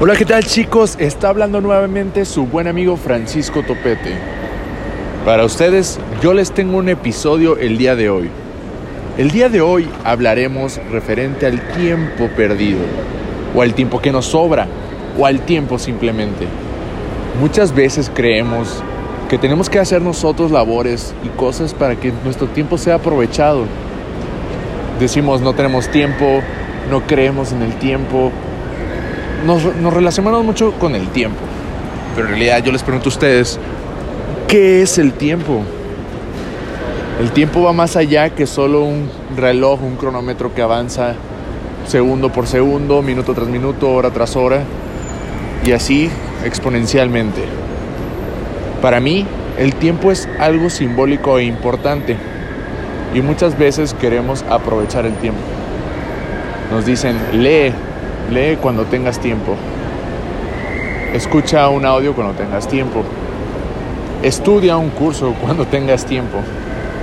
Hola, ¿qué tal chicos? Está hablando nuevamente su buen amigo Francisco Topete. Para ustedes, yo les tengo un episodio el día de hoy. El día de hoy hablaremos referente al tiempo perdido, o al tiempo que nos sobra, o al tiempo simplemente. Muchas veces creemos que tenemos que hacer nosotros labores y cosas para que nuestro tiempo sea aprovechado. Decimos no tenemos tiempo, no creemos en el tiempo, nos, relacionamos mucho con el tiempo. Pero en realidad yo les pregunto a ustedes, ¿qué es el tiempo? El tiempo va más allá que solo un reloj, un cronómetro que avanza segundo por segundo, minuto tras minuto, hora tras hora, y así exponencialmente. Para mí, el tiempo es algo simbólico e importante, y muchas veces queremos aprovechar el tiempo. Nos dicen, lee, Lee cuando tengas tiempo. Escucha un audio cuando tengas tiempo. Estudia un curso cuando tengas tiempo.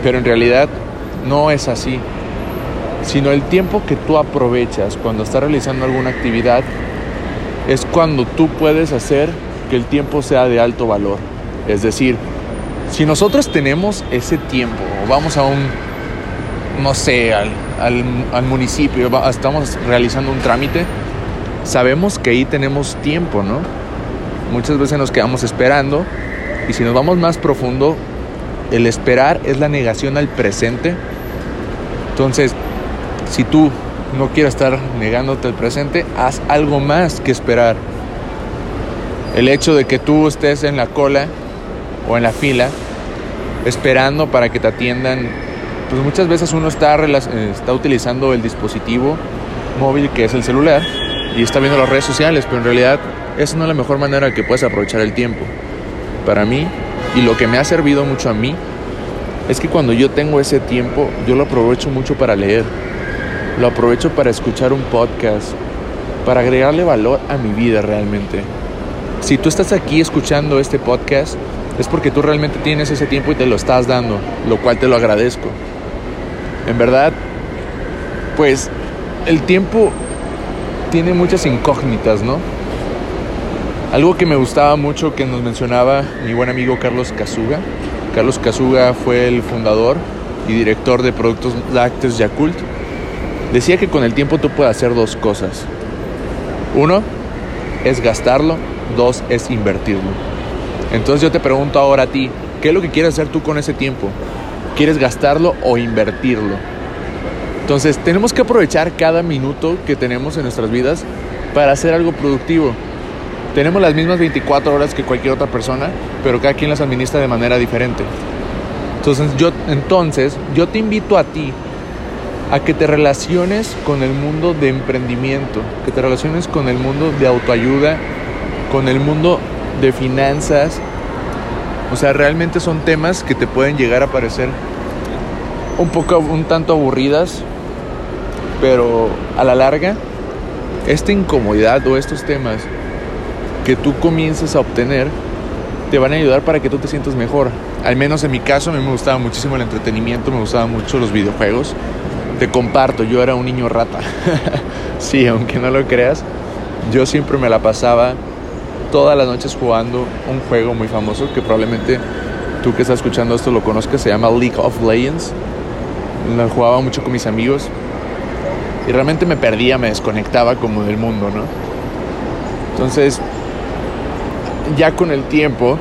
Pero en realidad no es así. Sino el tiempo que tú aprovechas cuando estás realizando alguna actividad es cuando tú puedes hacer que el tiempo sea de alto valor. Es decir, si nosotros tenemos ese tiempo, vamos a un, no sé, al, al municipio, estamos realizando un trámite, sabemos que ahí tenemos tiempo, ¿no? Muchas veces nos quedamos esperando y si nos vamos más profundo, el esperar es la negación al presente. Entonces, si tú no quieres estar negándote al presente, haz algo más que esperar. El hecho de que tú estés en la cola o en la fila esperando para que te atiendan, pues muchas veces uno está, está utilizando el dispositivo móvil que es el celular y está viendo las redes sociales, pero en realidad esa no es la mejor manera que puedes aprovechar el tiempo. Para mí, y lo que me ha servido mucho a mí, es que cuando yo tengo ese tiempo, yo lo aprovecho mucho para leer, lo aprovecho para escuchar un podcast, para agregarle valor a mi vida realmente. Si tú estás aquí escuchando este podcast, es porque tú realmente tienes ese tiempo y te lo estás dando, lo cual te lo agradezco. En verdad, pues el tiempo tiene muchas incógnitas, ¿no? Algo que me gustaba mucho que nos mencionaba mi buen amigo Carlos Casuga. Carlos Casuga fue el fundador y director de productos lácteos Yakult. Decía que con el tiempo tú puedes hacer dos cosas. Uno es gastarlo, dos es invertirlo. Entonces yo te pregunto ahora a ti, ¿qué es lo que quieres hacer tú con ese tiempo? ¿Quieres gastarlo o invertirlo? Entonces tenemos que aprovechar cada minuto que tenemos en nuestras vidas para hacer algo productivo. Tenemos las mismas 24 horas que cualquier otra persona, pero cada quien las administra de manera diferente. Entonces yo, entonces, yo te invito a ti a que te relaciones con el mundo de emprendimiento, que te relaciones con el mundo de autoayuda, con el mundo de finanzas. O sea, realmente son temas que te pueden llegar a parecer un poco, un tanto aburridas, pero a la larga, esta incomodidad o estos temas que tú comiences a obtener te van a ayudar para que tú te sientas mejor. Al menos en mi caso, a mí me gustaba muchísimo el entretenimiento, me gustaban mucho los videojuegos. Te comparto, yo era un niño rata. sí, aunque no lo creas, yo siempre me la pasaba todas las noches jugando un juego muy famoso que probablemente tú que estás escuchando esto lo conozcas, se llama League of Legends. Lo jugaba mucho con mis amigos y realmente me perdía, me desconectaba como del mundo, ¿no? Entonces, ya con el tiempo,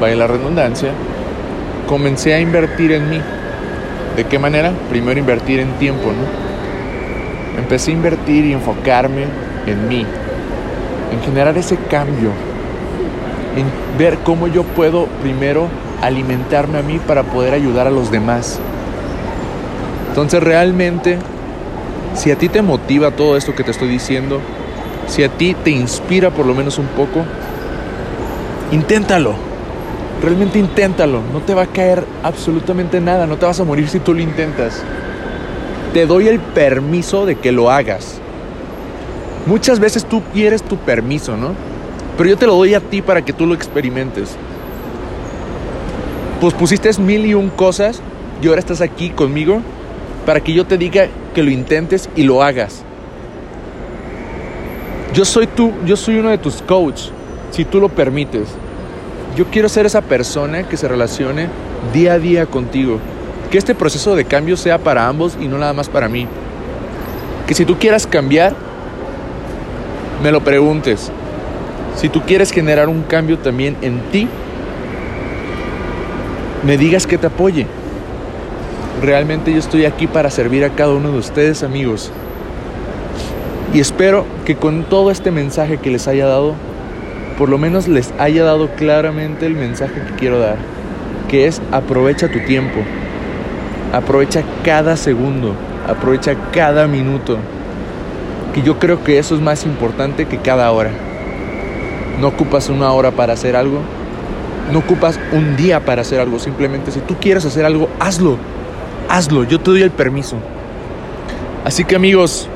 vaya la redundancia, comencé a invertir en mí. ¿De qué manera? Primero invertir en tiempo, ¿no? Empecé a invertir y enfocarme en mí, en generar ese cambio, en ver cómo yo puedo primero alimentarme a mí para poder ayudar a los demás. Entonces realmente si a ti te motiva todo esto que te estoy diciendo, si a ti te inspira por lo menos un poco, inténtalo. Realmente inténtalo. No te va a caer absolutamente nada. No te vas a morir si tú lo intentas. Te doy el permiso de que lo hagas. Muchas veces tú quieres tu permiso, ¿no? Pero yo te lo doy a ti para que tú lo experimentes. Pues pusiste mil y un cosas y ahora estás aquí conmigo para que yo te diga que lo intentes y lo hagas. Yo soy tú, yo soy uno de tus coaches, si tú lo permites. Yo quiero ser esa persona que se relacione día a día contigo. Que este proceso de cambio sea para ambos y no nada más para mí. Que si tú quieras cambiar, me lo preguntes. Si tú quieres generar un cambio también en ti, me digas que te apoye. Realmente yo estoy aquí para servir a cada uno de ustedes, amigos. Y espero que con todo este mensaje que les haya dado, por lo menos les haya dado claramente el mensaje que quiero dar, que es aprovecha tu tiempo, aprovecha cada segundo, aprovecha cada minuto, que yo creo que eso es más importante que cada hora. No ocupas una hora para hacer algo, no ocupas un día para hacer algo, simplemente si tú quieres hacer algo, hazlo, hazlo, yo te doy el permiso. Así que amigos,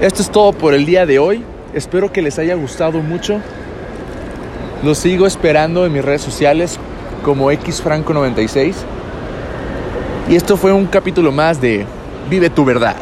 esto es todo por el día de hoy. Espero que les haya gustado mucho. Los sigo esperando en mis redes sociales como xfranco96. Y esto fue un capítulo más de Vive tu verdad.